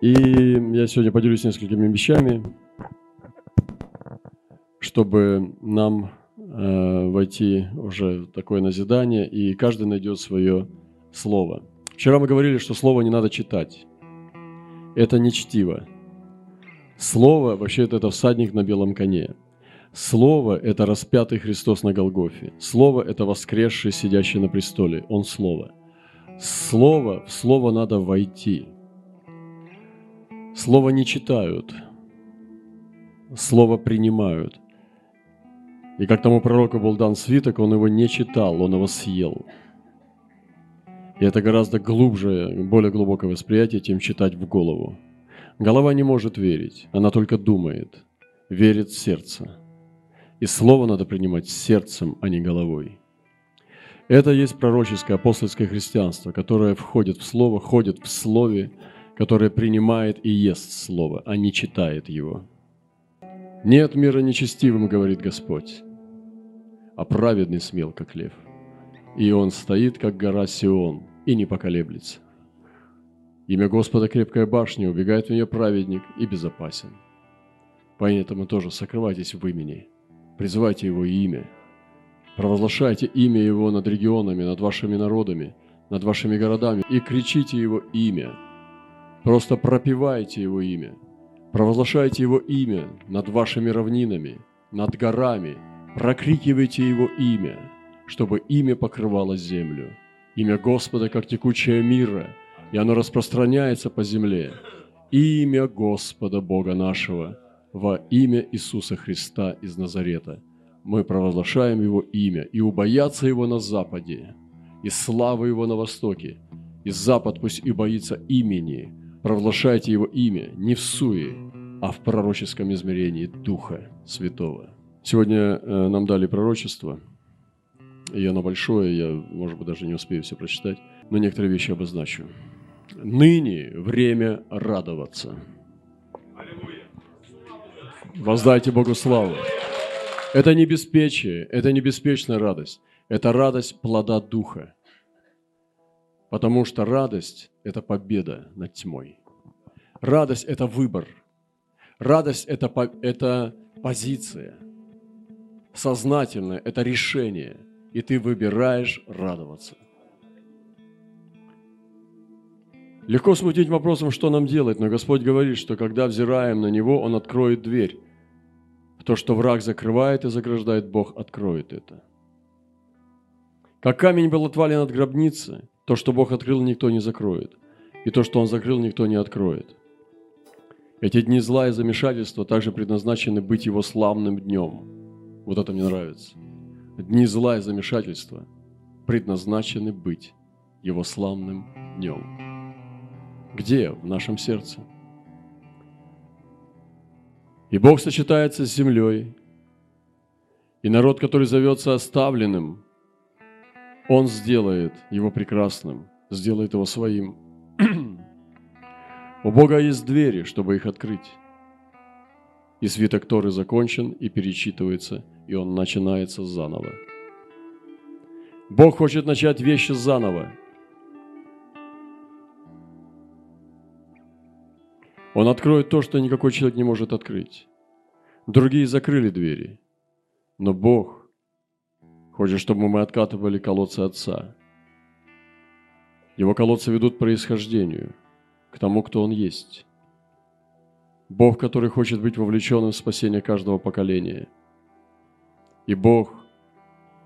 И я сегодня поделюсь несколькими вещами, чтобы нам э, войти уже в такое назидание, и каждый найдет свое слово. Вчера мы говорили, что слово не надо читать. Это не чтиво. Слово, вообще это всадник на белом коне. Слово – это распятый Христос на Голгофе. Слово – это воскресший, сидящий на престоле. Он Слово. Слово, в Слово надо войти – Слово не читают, Слово принимают. И как тому пророку был дан свиток, он его не читал, он его съел. И это гораздо глубже, более глубокое восприятие, чем читать в голову. Голова не может верить, она только думает, верит сердце. И слово надо принимать сердцем, а не головой. Это есть пророческое апостольское христианство, которое входит в слово, ходит в слове, которое принимает и ест Слово, а не читает его. Нет мира нечестивым, говорит Господь, а праведный смел, как лев. И он стоит, как гора Сион, и не поколеблется. Имя Господа крепкая башня, убегает в нее праведник и безопасен. Поэтому тоже сокрывайтесь в имени, призывайте его имя, провозглашайте имя его над регионами, над вашими народами, над вашими городами и кричите его имя – Просто пропивайте Его имя, провозглашайте Его имя над вашими равнинами, над горами, прокрикивайте Его имя, чтобы имя покрывало землю. Имя Господа, как текучая мира, и оно распространяется по земле. Имя Господа Бога нашего во имя Иисуса Христа из Назарета. Мы провозглашаем Его имя, и убоятся Его на западе, и славы Его на востоке, и запад пусть и боится имени, провозглашайте Его имя не в суе, а в пророческом измерении Духа Святого. Сегодня э, нам дали пророчество, и оно большое, я, может быть, даже не успею все прочитать, но некоторые вещи обозначу. Ныне время радоваться. Воздайте Богу славу. Это не беспечие, это не беспечная радость. Это радость плода Духа. Потому что радость – это победа над тьмой. Радость – это выбор. Радость это, – это позиция. Сознательное – это решение. И ты выбираешь радоваться. Легко смутить вопросом, что нам делать, но Господь говорит, что когда взираем на Него, Он откроет дверь. То, что враг закрывает и заграждает, Бог откроет это. Как камень был отвален от гробницы – то, что Бог открыл, никто не закроет. И то, что Он закрыл, никто не откроет. Эти дни зла и замешательства также предназначены быть Его славным днем. Вот это мне нравится. Дни зла и замешательства предназначены быть Его славным днем. Где? В нашем сердце. И Бог сочетается с землей, и народ, который зовется оставленным – он сделает его прекрасным, сделает его своим. У Бога есть двери, чтобы их открыть. И свиток Торы закончен и перечитывается, и он начинается заново. Бог хочет начать вещи заново. Он откроет то, что никакой человек не может открыть. Другие закрыли двери, но Бог Хочет, чтобы мы откатывали колодцы Отца. Его колодцы ведут к происхождению, к тому, кто Он есть. Бог, который хочет быть вовлеченным в спасение каждого поколения. И Бог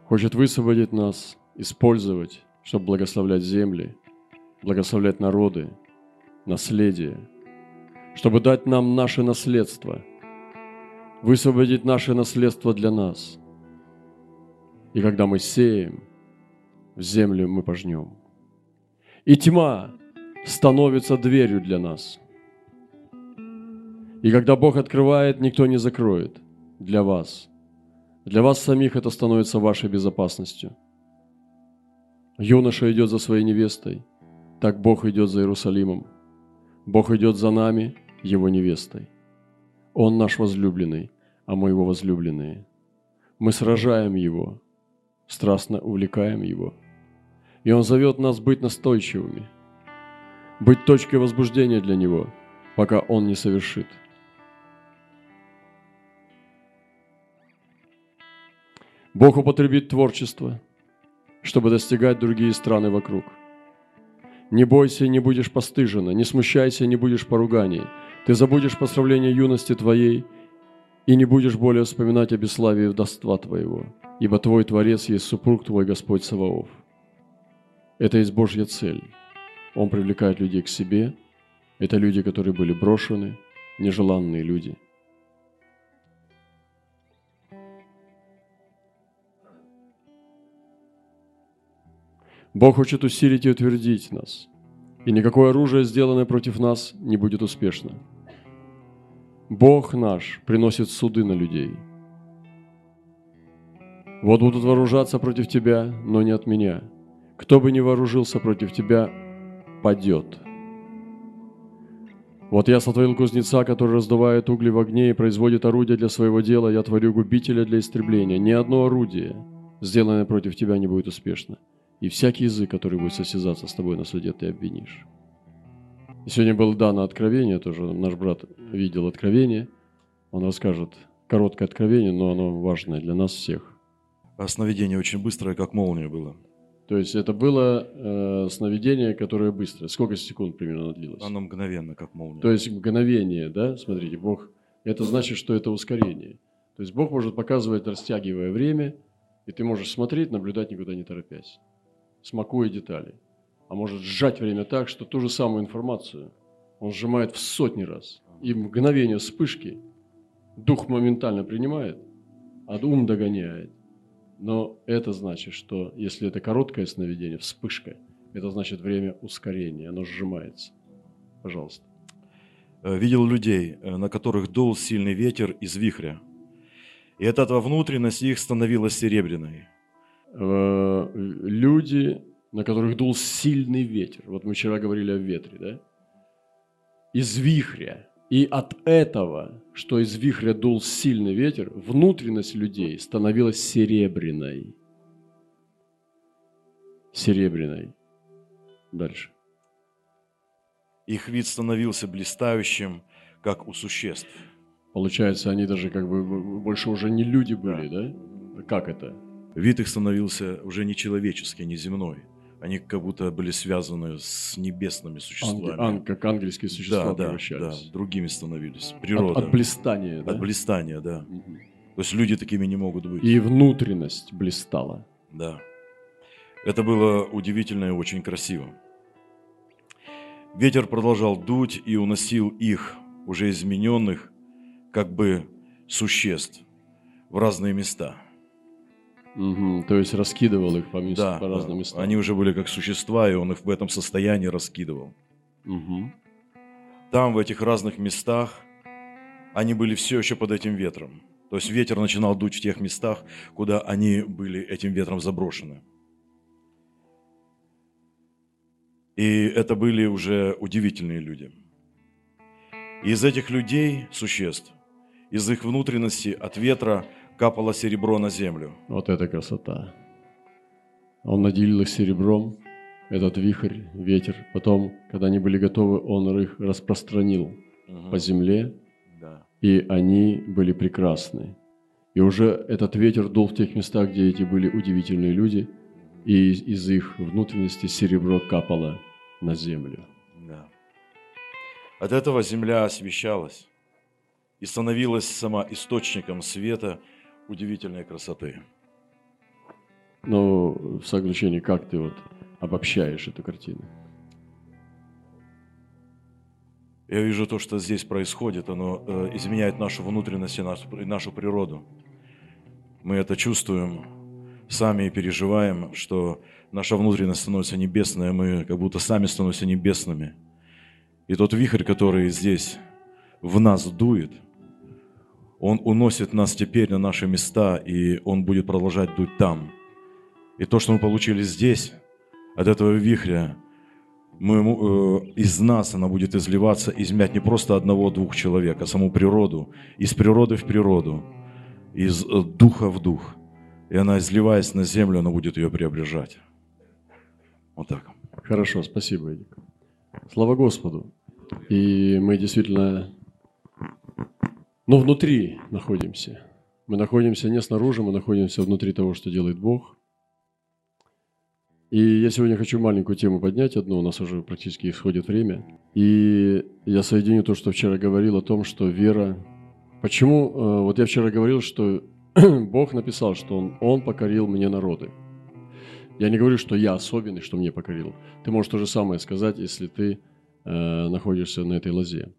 хочет высвободить нас, использовать, чтобы благословлять земли, благословлять народы, наследие, чтобы дать нам наше наследство, высвободить наше наследство для нас – и когда мы сеем, в землю мы пожнем. И тьма становится дверью для нас. И когда Бог открывает, никто не закроет для вас. Для вас самих это становится вашей безопасностью. Юноша идет за своей невестой, так Бог идет за Иерусалимом. Бог идет за нами, Его невестой. Он наш возлюбленный, а мы Его возлюбленные. Мы сражаем Его, страстно увлекаем Его. И Он зовет нас быть настойчивыми, быть точкой возбуждения для Него, пока он не совершит. Бог употребит творчество, чтобы достигать другие страны вокруг. Не бойся, не будешь постыжена, не смущайся, не будешь поруганий. Ты забудешь поздравление юности твоей и не будешь более вспоминать о бесславии вдовства твоего, ибо твой Творец есть супруг твой Господь Саваоф. Это есть Божья цель. Он привлекает людей к себе. Это люди, которые были брошены, нежеланные люди – Бог хочет усилить и утвердить нас, и никакое оружие, сделанное против нас, не будет успешно. Бог наш приносит суды на людей. Вот будут вооружаться против тебя, но не от меня. Кто бы ни вооружился против тебя, падет. Вот я сотворил кузнеца, который раздувает угли в огне и производит орудия для своего дела, я творю губителя для истребления. Ни одно орудие, сделанное против тебя, не будет успешно и всякий язык, который будет состязаться с тобой на суде, ты обвинишь. И сегодня было дано откровение, тоже наш брат видел откровение. Он расскажет короткое откровение, но оно важное для нас всех. А сновидение очень быстрое, как молния было. То есть это было э, сновидение, которое быстрое. Сколько секунд примерно оно длилось? Оно мгновенно, как молния. То есть мгновение, да? Смотрите, Бог, это значит, что это ускорение. То есть Бог может показывать, растягивая время, и ты можешь смотреть, наблюдать, никуда не торопясь смакуя детали. А может сжать время так, что ту же самую информацию он сжимает в сотни раз. И мгновение вспышки дух моментально принимает, а ум догоняет. Но это значит, что если это короткое сновидение, вспышка, это значит время ускорения, оно сжимается. Пожалуйста. Э, видел людей, э, на которых дул сильный ветер из вихря. И от этого внутренность их становилась серебряной. Э, люди, на которых дул сильный ветер. Вот мы вчера говорили о ветре, да? Из вихря. И от этого, что из вихря дул сильный ветер, внутренность людей становилась серебряной. Серебряной. Дальше. Их вид становился блистающим, как у существ. Получается, они даже как бы больше уже не люди были, да? да? Как это? Вид их становился уже не человеческий, не земной. Они как будто были связаны с небесными существами. Ан, ан, как ангельские существа да, превращались. Да, да, другими становились. Природа. От, от блистания, да? От блистания, да. Угу. То есть люди такими не могут быть. И внутренность блистала. Да. Это было удивительно и очень красиво. Ветер продолжал дуть и уносил их, уже измененных, как бы существ, в разные места – Угу, то есть раскидывал их по, мест, да, по разным местам. Они уже были как существа, и он их в этом состоянии раскидывал. Угу. Там, в этих разных местах, они были все еще под этим ветром. То есть ветер начинал дуть в тех местах, куда они были этим ветром заброшены. И это были уже удивительные люди. И из этих людей, существ, из их внутренности от ветра – капало серебро на землю. Вот это красота. Он наделил их серебром, этот вихрь, ветер. Потом, когда они были готовы, он их распространил угу. по земле, да. и они были прекрасны. И уже этот ветер дул в тех местах, где эти были удивительные люди, и из, из их внутренности серебро капало на землю. Да. От этого земля освещалась и становилась сама источником света – удивительной красоты. Но в заключение, как ты вот обобщаешь эту картину? Я вижу то, что здесь происходит, оно э, изменяет нашу внутренность и нашу, и нашу природу. Мы это чувствуем сами и переживаем, что наша внутренность становится небесной, а мы как будто сами становимся небесными. И тот вихрь, который здесь в нас дует – он уносит нас теперь на наши места, и Он будет продолжать дуть там. И то, что мы получили здесь, от этого вихря, мы, э, из нас она будет изливаться, измять не просто одного-двух человек, а саму природу, из природы в природу, из э, духа в дух. И она, изливаясь на землю, она будет ее преображать. Вот так. Хорошо, спасибо, Эдик. Слава Господу. И мы действительно, ну, внутри находимся. Мы находимся не снаружи, мы находимся внутри того, что делает Бог. И я сегодня хочу маленькую тему поднять одну, у нас уже практически исходит время. И я соединю то, что вчера говорил о том, что вера... Почему? Э, вот я вчера говорил, что Бог написал, что он, он покорил мне народы. Я не говорю, что я особенный, что мне покорил. Ты можешь то же самое сказать, если ты э, находишься на этой лозе.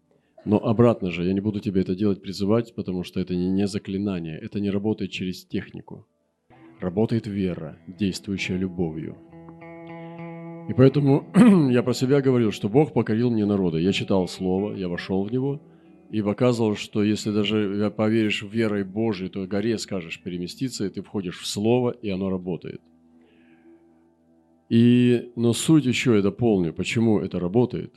Но обратно же, я не буду тебе это делать, призывать, потому что это не, не заклинание, это не работает через технику. Работает вера, действующая любовью. И поэтому я про себя говорил, что Бог покорил мне народы. Я читал Слово, я вошел в него и показывал, что если даже поверишь в верой Божией, то горе скажешь переместиться, и ты входишь в Слово, и оно работает. И, но суть еще я дополню, почему это работает.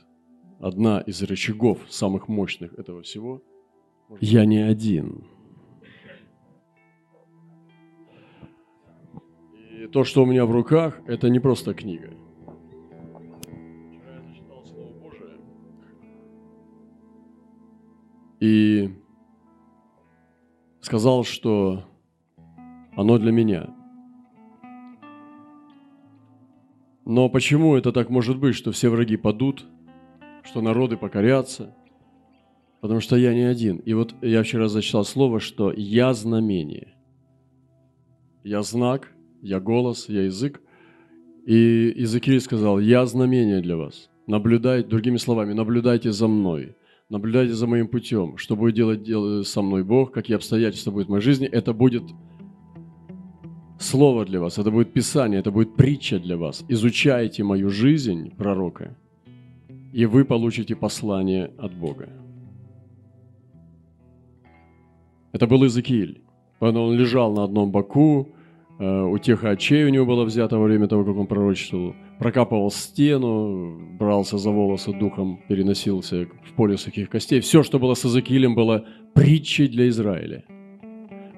Одна из рычагов самых мощных этого всего – я не один. И то, что у меня в руках, это не просто книга – и сказал, что оно для меня. Но почему это так может быть, что все враги падут, что народы покорятся? Потому что я не один. И вот я вчера зачитал слово, что я знамение. Я знак, я голос, я язык. И Иезекииль сказал, я знамение для вас. Наблюдайте, другими словами, наблюдайте за мной наблюдайте за моим путем, что будет делать со мной Бог, какие обстоятельства будут в моей жизни, это будет слово для вас, это будет Писание, это будет притча для вас. Изучайте мою жизнь пророка, и вы получите послание от Бога. Это был Иезекииль. Он лежал на одном боку, Э, у тех очей у него было взято во время того, как он пророчествовал. Прокапывал стену, брался за волосы духом, переносился в поле сухих костей. Все, что было с Иезекиилем, было притчей для Израиля.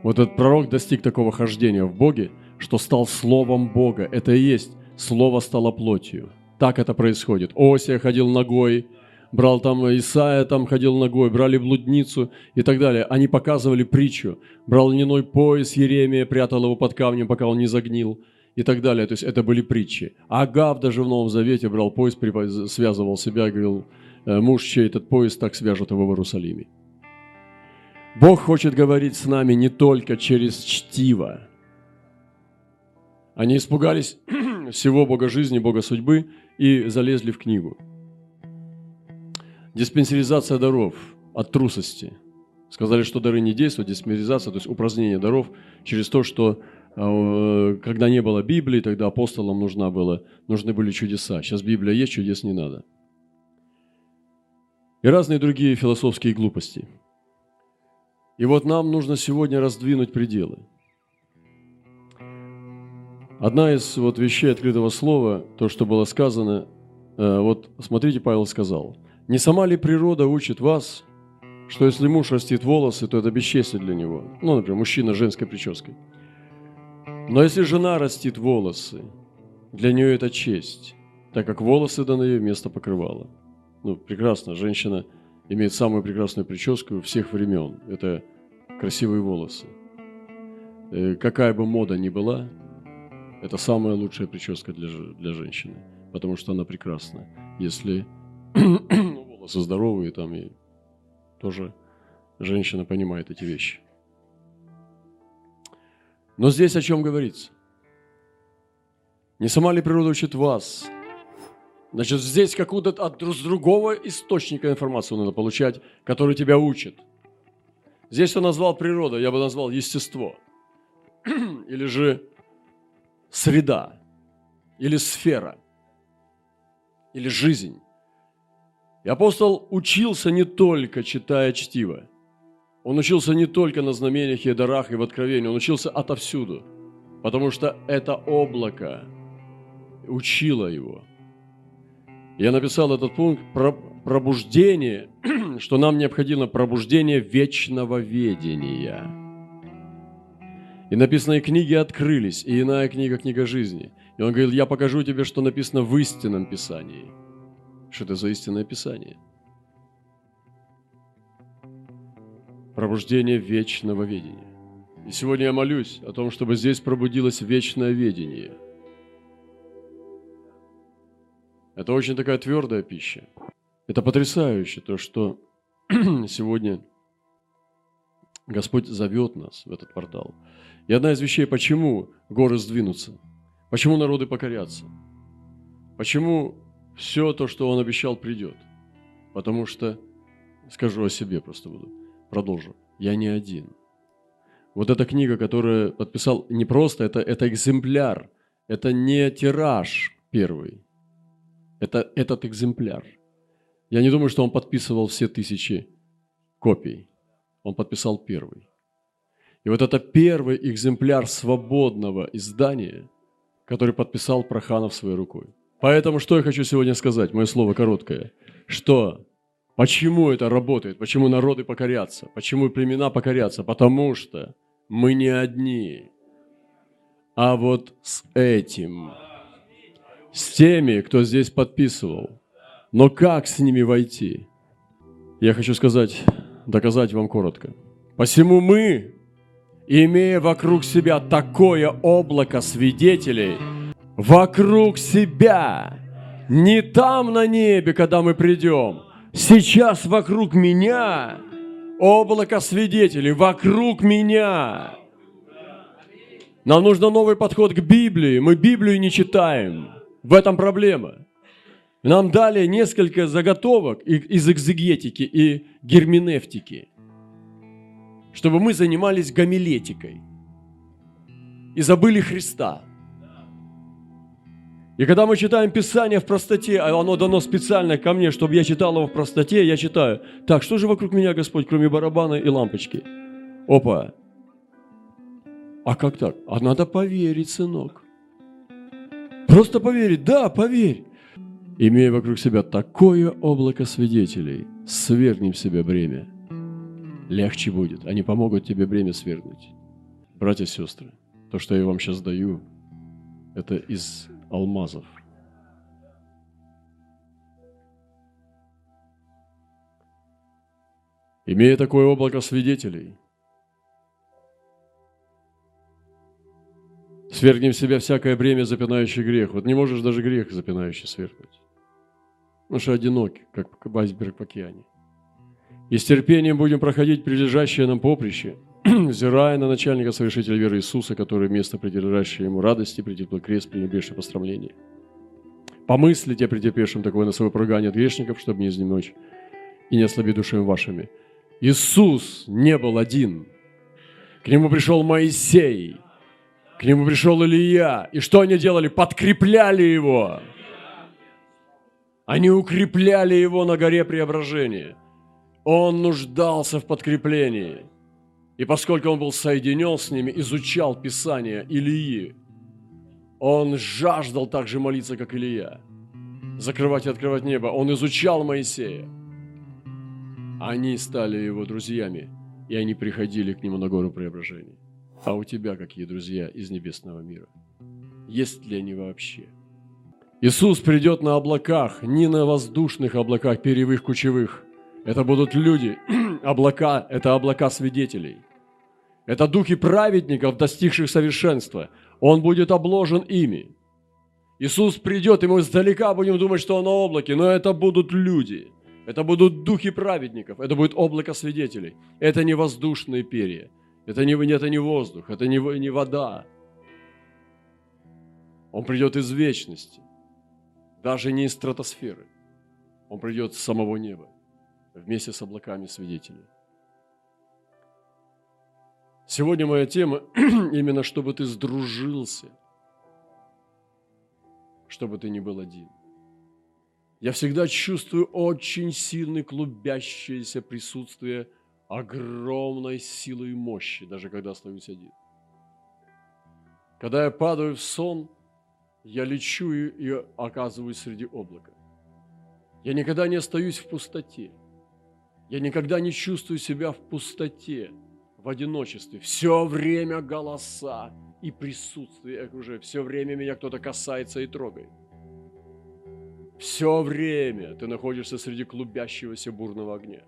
Вот этот пророк достиг такого хождения в Боге, что стал Словом Бога. Это и есть Слово стало плотью. Так это происходит. Осия ходил ногой, брал там Исаия, там ходил ногой, брали блудницу и так далее. Они показывали притчу. Брал льняной пояс Еремия, прятал его под камнем, пока он не загнил и так далее. То есть это были притчи. Агав даже в Новом Завете брал пояс, связывал себя и говорил, «Э, муж, чей этот пояс, так свяжет его в Иерусалиме. Бог хочет говорить с нами не только через чтиво. Они испугались всего Бога жизни, Бога судьбы и залезли в книгу – Диспенсеризация даров от трусости. Сказали, что дары не действуют, диспенсеризация, то есть упразднение даров через то, что э, когда не было Библии, тогда апостолам нужна была, нужны были чудеса. Сейчас Библия есть, чудес не надо. И разные другие философские глупости. И вот нам нужно сегодня раздвинуть пределы. Одна из вот вещей открытого слова, то, что было сказано, э, вот смотрите, Павел сказал – не сама ли природа учит вас, что если муж растит волосы, то это бесчестие для него? Ну, например, мужчина с женской прической. Но если жена растит волосы, для нее это честь, так как волосы даны ей вместо покрывала. Ну, прекрасно, женщина имеет самую прекрасную прическу всех времен. Это красивые волосы. Э, какая бы мода ни была, это самая лучшая прическа для, для женщины, потому что она прекрасна. Если волосы здоровые там, и тоже женщина понимает эти вещи. Но здесь о чем говорится? Не сама ли природа учит вас? Значит, здесь какую-то от другого источника информацию надо получать, который тебя учит. Здесь он назвал природа, я бы назвал естество. Или же среда, или сфера, или жизнь. И апостол учился не только читая чтиво. Он учился не только на знамениях и дарах и в откровении, он учился отовсюду, потому что это облако учило его. Я написал этот пункт про пробуждение, что нам необходимо пробуждение вечного ведения. И написанные книги открылись, и иная книга – книга жизни. И он говорил, я покажу тебе, что написано в истинном Писании. Что это за истинное Писание? Пробуждение вечного видения. И сегодня я молюсь о том, чтобы здесь пробудилось вечное видение. Это очень такая твердая пища. Это потрясающе, то, что сегодня Господь зовет нас в этот портал. И одна из вещей, почему горы сдвинутся, почему народы покорятся, почему все то, что Он обещал, придет. Потому что, скажу о себе просто буду, продолжу, я не один. Вот эта книга, которую подписал не просто, это, это экземпляр, это не тираж первый, это этот экземпляр. Я не думаю, что он подписывал все тысячи копий. Он подписал первый. И вот это первый экземпляр свободного издания, который подписал Проханов своей рукой. Поэтому что я хочу сегодня сказать, мое слово короткое, что почему это работает, почему народы покорятся, почему племена покорятся, потому что мы не одни, а вот с этим, с теми, кто здесь подписывал. Но как с ними войти? Я хочу сказать, доказать вам коротко. Посему мы, имея вокруг себя такое облако свидетелей, вокруг себя, не там на небе, когда мы придем, сейчас вокруг меня облако свидетелей, вокруг меня. Нам нужно новый подход к Библии. Мы Библию не читаем. В этом проблема. Нам дали несколько заготовок из экзегетики и герменевтики, чтобы мы занимались гомилетикой и забыли Христа. И когда мы читаем Писание в простоте, а оно дано специально ко мне, чтобы я читал его в простоте, я читаю, так, что же вокруг меня, Господь, кроме барабана и лампочки? Опа! А как так? А надо поверить, сынок. Просто поверить, да, поверь имея вокруг себя такое облако свидетелей, свергнем себе бремя. Легче будет, они помогут тебе бремя свергнуть. Братья и сестры, то, что я вам сейчас даю, это из алмазов. Имея такое облако свидетелей, свергнем себя всякое бремя, запинающий грех. Вот не можешь даже грех запинающий свергнуть потому что одиноки, как айсберг в океане. И с терпением будем проходить прилежащее нам поприще, взирая на начальника совершителя веры Иисуса, который место претерпевшее ему радости, претерпел крест, пренебрежшее пострамление. Помыслите о претерпевшем такое на свое прогание от грешников, чтобы не изнемочь и не ослабить душами вашими. Иисус не был один. К нему пришел Моисей, к нему пришел Илья. И что они делали? Подкрепляли его. Они укрепляли его на горе преображения. Он нуждался в подкреплении. И поскольку он был соединен с ними, изучал Писание Илии, он жаждал так же молиться, как Илья. Закрывать и открывать небо. Он изучал Моисея. Они стали его друзьями, и они приходили к нему на гору преображения. А у тебя какие друзья из небесного мира? Есть ли они вообще? Иисус придет на облаках, не на воздушных облаках, перьевых, кучевых. Это будут люди. облака – это облака свидетелей. Это духи праведников, достигших совершенства. Он будет обложен ими. Иисус придет, и мы издалека будем думать, что Он на облаке, но это будут люди. Это будут духи праведников, это будет облако свидетелей. Это не воздушные перья, это не, это не воздух, это не, не вода. Он придет из вечности даже не из стратосферы. Он придет с самого неба вместе с облаками свидетелей. Сегодня моя тема именно, чтобы ты сдружился, чтобы ты не был один. Я всегда чувствую очень сильное клубящееся присутствие огромной силы и мощи, даже когда остаюсь один. Когда я падаю в сон – я лечу и оказываюсь среди облака. Я никогда не остаюсь в пустоте. Я никогда не чувствую себя в пустоте, в одиночестве. Все время голоса и присутствие уже. Все время меня кто-то касается и трогает. Все время ты находишься среди клубящегося бурного огня.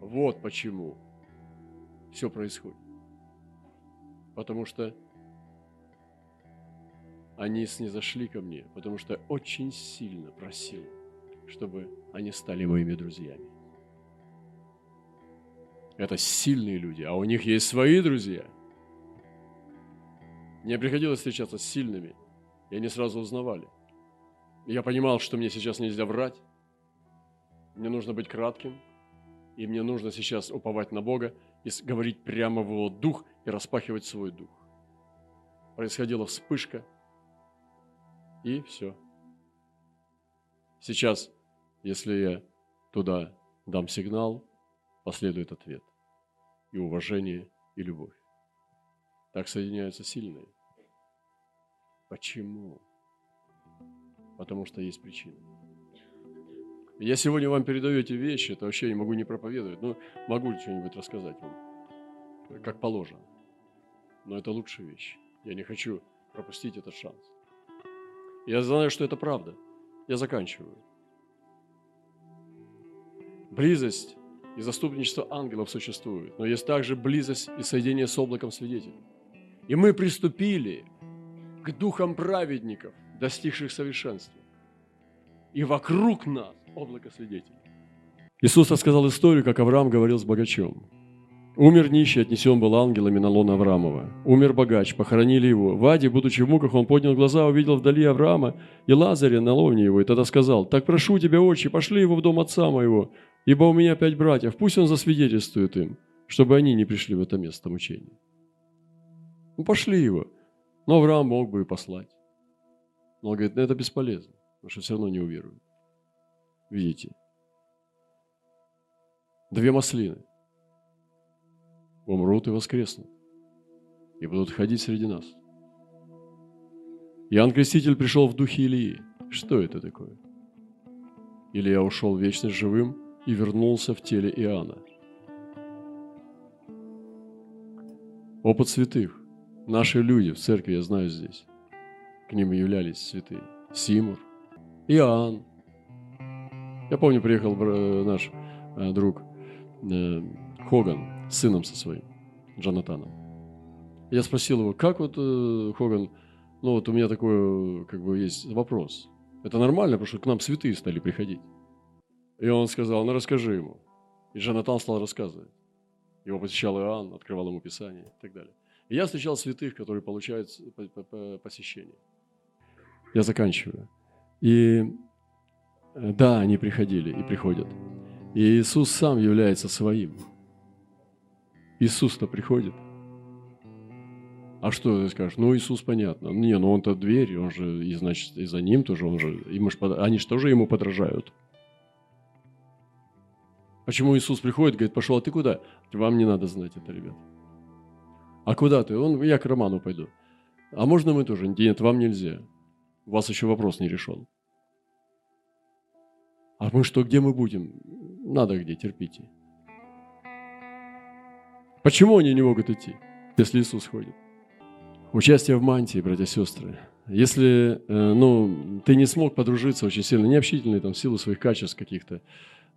Вот почему все происходит. Потому что они снизошли ко мне, потому что я очень сильно просил, чтобы они стали моими друзьями. Это сильные люди, а у них есть свои друзья. Мне приходилось встречаться с сильными, и они сразу узнавали. Я понимал, что мне сейчас нельзя врать, мне нужно быть кратким, и мне нужно сейчас уповать на Бога и говорить прямо в Его дух и распахивать свой дух. Происходила вспышка, и все. Сейчас, если я туда дам сигнал, последует ответ и уважение, и любовь. Так соединяются сильные. Почему? Потому что есть причина. Я сегодня вам передаю эти вещи, это вообще не могу не проповедовать, но могу что-нибудь рассказать вам, как положено. Но это лучшая вещь. Я не хочу пропустить этот шанс. Я знаю, что это правда. Я заканчиваю. Близость и заступничество ангелов существует, но есть также близость и соединение с облаком свидетелей. И мы приступили к духам праведников, достигших совершенства. И вокруг нас облако свидетелей. Иисус рассказал историю, как Авраам говорил с богачом. Умер нищий, отнесен был ангелами на лон Авраамова. Умер богач, похоронили его. В Аде, будучи в муках, он поднял глаза, увидел вдали Авраама и Лазаря на ловне его, и тогда сказал, «Так прошу тебя, отче, пошли его в дом отца моего, ибо у меня пять братьев, пусть он засвидетельствует им, чтобы они не пришли в это место мучения». Ну, пошли его. Но Авраам мог бы и послать. Но он говорит, ну, это бесполезно, потому что все равно не уверуют. Видите? Две маслины умрут и воскреснут, и будут ходить среди нас. Иоанн Креститель пришел в духе Илии. Что это такое? Илья ушел в вечность живым и вернулся в теле Иоанна. Опыт святых. Наши люди в церкви, я знаю здесь. К ним являлись святые. Симур, Иоанн. Я помню, приехал наш э, друг э, Хоган сыном со своим, Джонатаном. Я спросил его, как вот, э, Хоган, ну вот у меня такой, как бы, есть вопрос. Это нормально, потому что к нам святые стали приходить. И он сказал, ну расскажи ему. И Джонатан стал рассказывать. Его посещал Иоанн, открывал ему Писание и так далее. И я встречал святых, которые получают посещение. Я заканчиваю. И э, да, они приходили и приходят. И Иисус сам является своим. Иисус-то приходит. А что ты скажешь? Ну, Иисус, понятно. Не, ну он-то дверь, он же, и значит, и за ним тоже, он же, ему ж, они же тоже ему подражают. Почему Иисус приходит, говорит, пошел, а ты куда? Вам не надо знать это, ребят. А куда ты? Он, я к Роману пойду. А можно мы тоже? Нет, вам нельзя. У вас еще вопрос не решен. А мы что, где мы будем? Надо где, терпите. Почему они не могут идти, если Иисус ходит? Участие в мантии, братья и сестры. Если э, ну, ты не смог подружиться очень сильно, необщительный там, в силу своих качеств каких-то,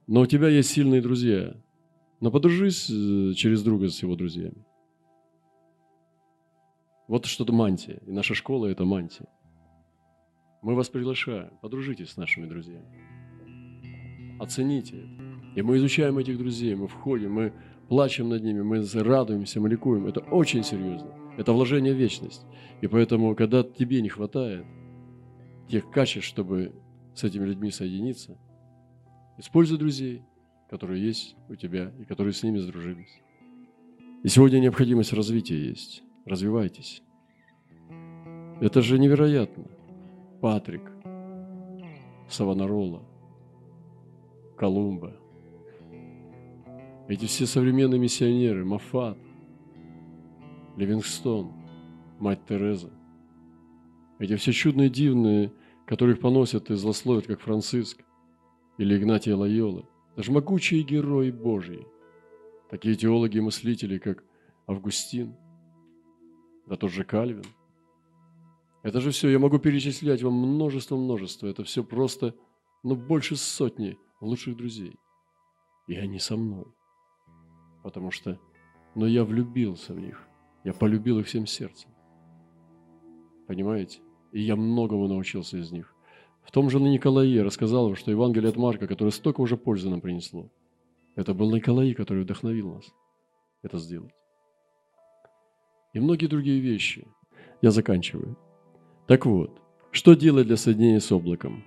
но у тебя есть сильные друзья, но подружись э, через друга с его друзьями. Вот что-то мантия. И наша школа – это мантия. Мы вас приглашаем, подружитесь с нашими друзьями. Оцените это. И мы изучаем этих друзей, мы входим, мы плачем над ними, мы радуемся, мы ликуем. Это очень серьезно. Это вложение в вечность. И поэтому, когда тебе не хватает тех качеств, чтобы с этими людьми соединиться, используй друзей, которые есть у тебя и которые с ними сдружились. И сегодня необходимость развития есть. Развивайтесь. Это же невероятно. Патрик, Савонарола, Колумба – эти все современные миссионеры, Мафат, Ливингстон, мать Тереза, эти все чудные, дивные, которых поносят и злословят, как Франциск или Игнатий Лайола, даже могучие герои Божьи, такие теологи и мыслители, как Августин, да тот же Кальвин. Это же все, я могу перечислять вам множество-множество, это все просто, ну, больше сотни лучших друзей. И они со мной. Потому что, но я влюбился в них. Я полюбил их всем сердцем. Понимаете? И я многому научился из них. В том же на Николае рассказал, что Евангелие от Марка, которое столько уже пользы нам принесло, это был Николай, который вдохновил нас это сделать. И многие другие вещи. Я заканчиваю. Так вот, что делать для соединения с облаком?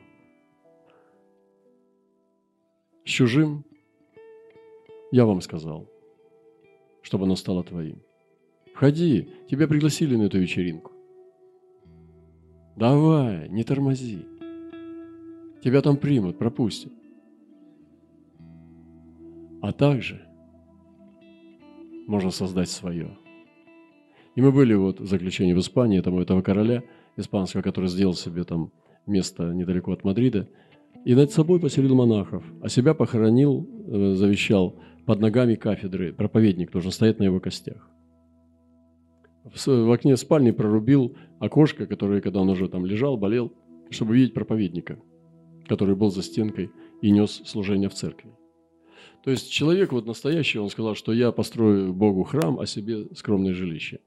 С чужим я вам сказал, чтобы оно стало твоим. Входи, тебя пригласили на эту вечеринку. Давай, не тормози. Тебя там примут, пропустят. А также можно создать свое. И мы были вот в заключении в Испании, там у этого короля испанского, который сделал себе там место недалеко от Мадрида, и над собой поселил монахов, а себя похоронил, э, завещал под ногами кафедры. Проповедник должен стоять на его костях. В окне спальни прорубил окошко, которое, когда он уже там лежал, болел, чтобы видеть проповедника, который был за стенкой и нес служение в церкви. То есть человек вот настоящий, он сказал, что я построю Богу храм, а себе скромное жилище.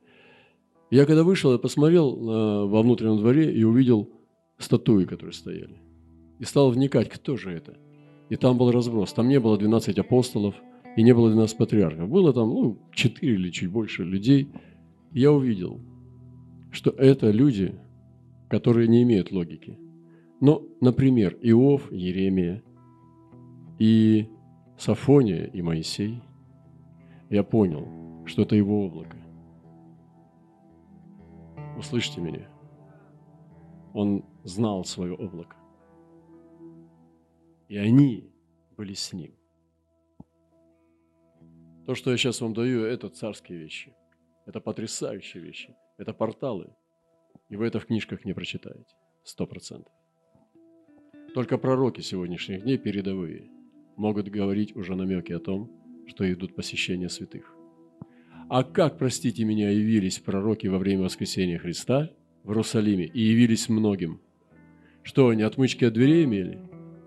Я когда вышел, я посмотрел на, во внутреннем дворе и увидел статуи, которые стояли. И стал вникать, кто же это. И там был разброс. Там не было 12 апостолов и не было 12 патриархов. Было там ну, 4 или чуть больше людей. Я увидел, что это люди, которые не имеют логики. Но, например, Иов, Еремия и Сафония и Моисей, я понял, что это его облако. Услышьте меня. Он знал свое облако. И они были с ним. То, что я сейчас вам даю, это царские вещи. Это потрясающие вещи. Это порталы. И вы это в книжках не прочитаете. Сто процентов. Только пророки сегодняшних дней передовые – могут говорить уже намеки о том, что идут посещения святых. А как, простите меня, явились пророки во время воскресения Христа в Иерусалиме и явились многим? Что, они отмычки от дверей имели?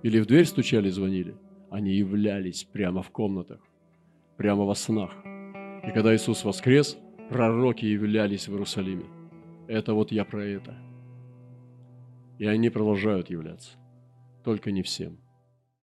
Или в дверь стучали, звонили? Они являлись прямо в комнатах, прямо во снах. И когда Иисус воскрес, пророки являлись в Иерусалиме. Это вот я про это. И они продолжают являться. Только не всем.